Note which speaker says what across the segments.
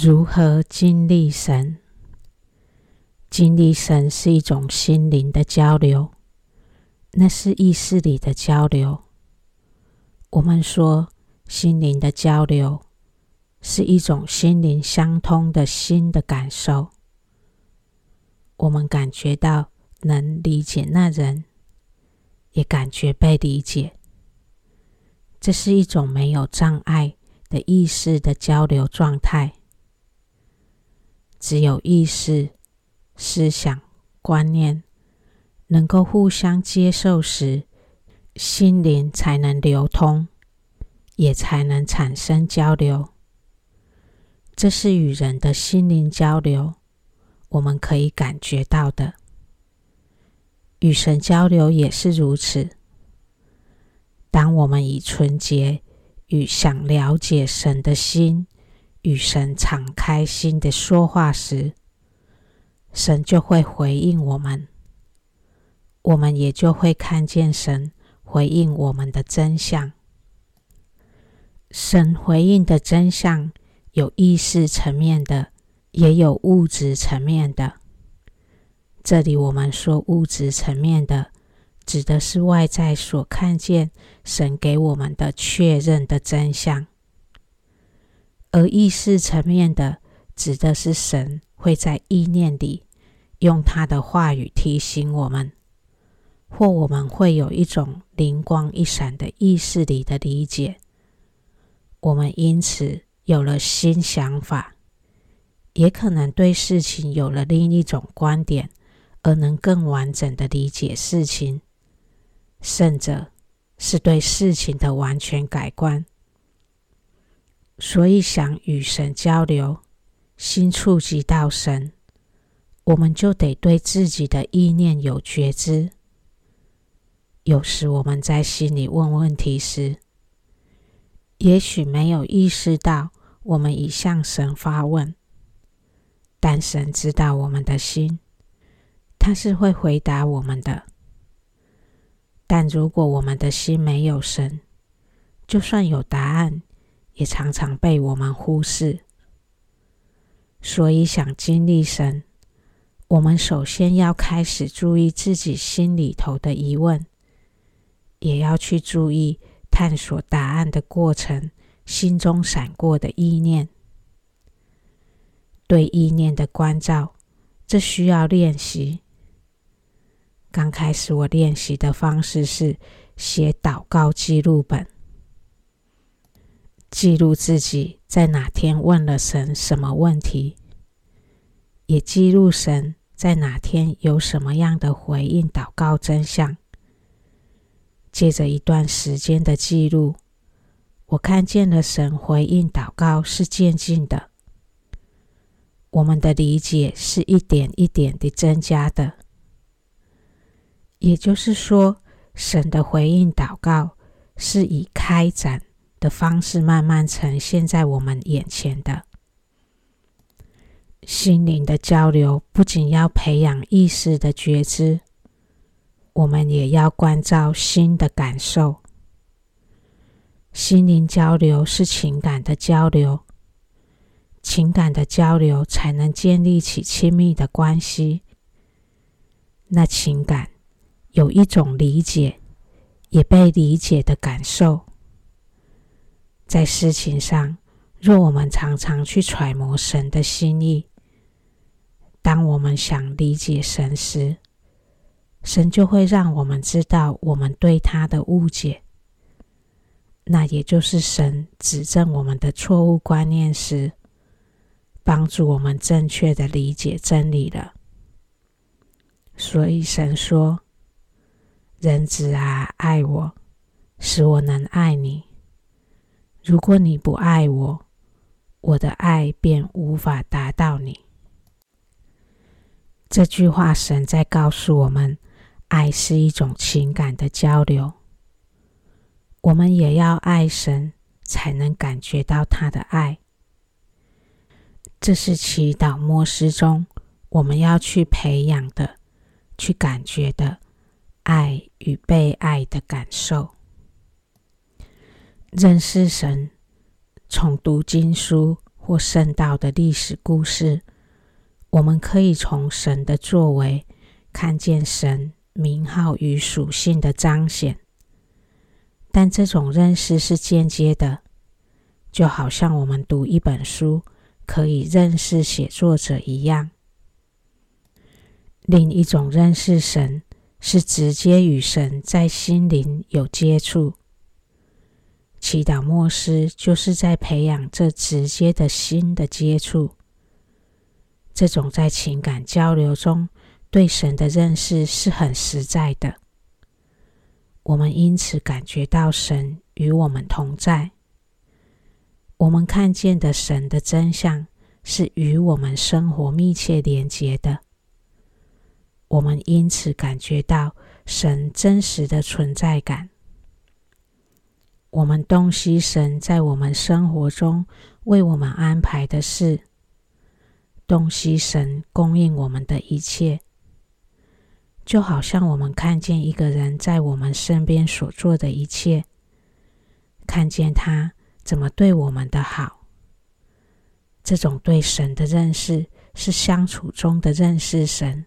Speaker 1: 如何经历神？经历神是一种心灵的交流，那是意识里的交流。我们说心灵的交流是一种心灵相通的心的感受。我们感觉到能理解那人，也感觉被理解。这是一种没有障碍的意识的交流状态。只有意识、思想、观念能够互相接受时，心灵才能流通，也才能产生交流。这是与人的心灵交流，我们可以感觉到的。与神交流也是如此。当我们以纯洁与想了解神的心，与神敞开心的说话时，神就会回应我们，我们也就会看见神回应我们的真相。神回应的真相有意识层面的，也有物质层面的。这里我们说物质层面的，指的是外在所看见神给我们的确认的真相。而意识层面的，指的是神会在意念里用他的话语提醒我们，或我们会有一种灵光一闪的意识里的理解，我们因此有了新想法，也可能对事情有了另一种观点，而能更完整的理解事情，甚者是对事情的完全改观。所以，想与神交流，心触及到神，我们就得对自己的意念有觉知。有时我们在心里问问题时，也许没有意识到我们已向神发问，但神知道我们的心，他是会回答我们的。但如果我们的心没有神，就算有答案，也常常被我们忽视，所以想经历神，我们首先要开始注意自己心里头的疑问，也要去注意探索答案的过程，心中闪过的意念，对意念的关照，这需要练习。刚开始我练习的方式是写祷告记录本。记录自己在哪天问了神什么问题，也记录神在哪天有什么样的回应祷告真相。借着一段时间的记录，我看见了神回应祷告是渐进的，我们的理解是一点一点的增加的。也就是说，神的回应祷告是以开展的方式慢慢呈现在我们眼前的。心灵的交流不仅要培养意识的觉知，我们也要关照心的感受。心灵交流是情感的交流，情感的交流才能建立起亲密的关系。那情感有一种理解，也被理解的感受。在事情上，若我们常常去揣摩神的心意，当我们想理解神时，神就会让我们知道我们对他的误解。那也就是神指正我们的错误观念时，帮助我们正确的理解真理了。所以神说：“人子啊，爱我，使我能爱你。”如果你不爱我，我的爱便无法达到你。这句话，神在告诉我们，爱是一种情感的交流。我们也要爱神，才能感觉到他的爱。这是祈祷模式中我们要去培养的、去感觉的爱与被爱的感受。认识神，从读经书或圣道的历史故事，我们可以从神的作为看见神名号与属性的彰显。但这种认识是间接的，就好像我们读一本书可以认识写作者一样。另一种认识神是直接与神在心灵有接触。祈祷默思就是在培养这直接的心的接触。这种在情感交流中对神的认识是很实在的。我们因此感觉到神与我们同在。我们看见的神的真相是与我们生活密切连结的。我们因此感觉到神真实的存在感。我们洞悉神在我们生活中为我们安排的事，洞悉神供应我们的一切，就好像我们看见一个人在我们身边所做的一切，看见他怎么对我们的好。这种对神的认识是相处中的认识神。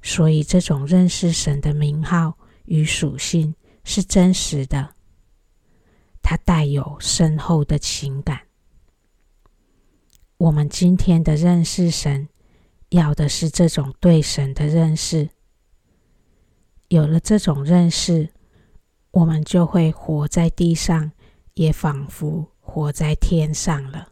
Speaker 1: 所以，这种认识神的名号与属性是真实的，它带有深厚的情感。我们今天的认识神，要的是这种对神的认识。有了这种认识，我们就会活在地上，也仿佛活在天上了。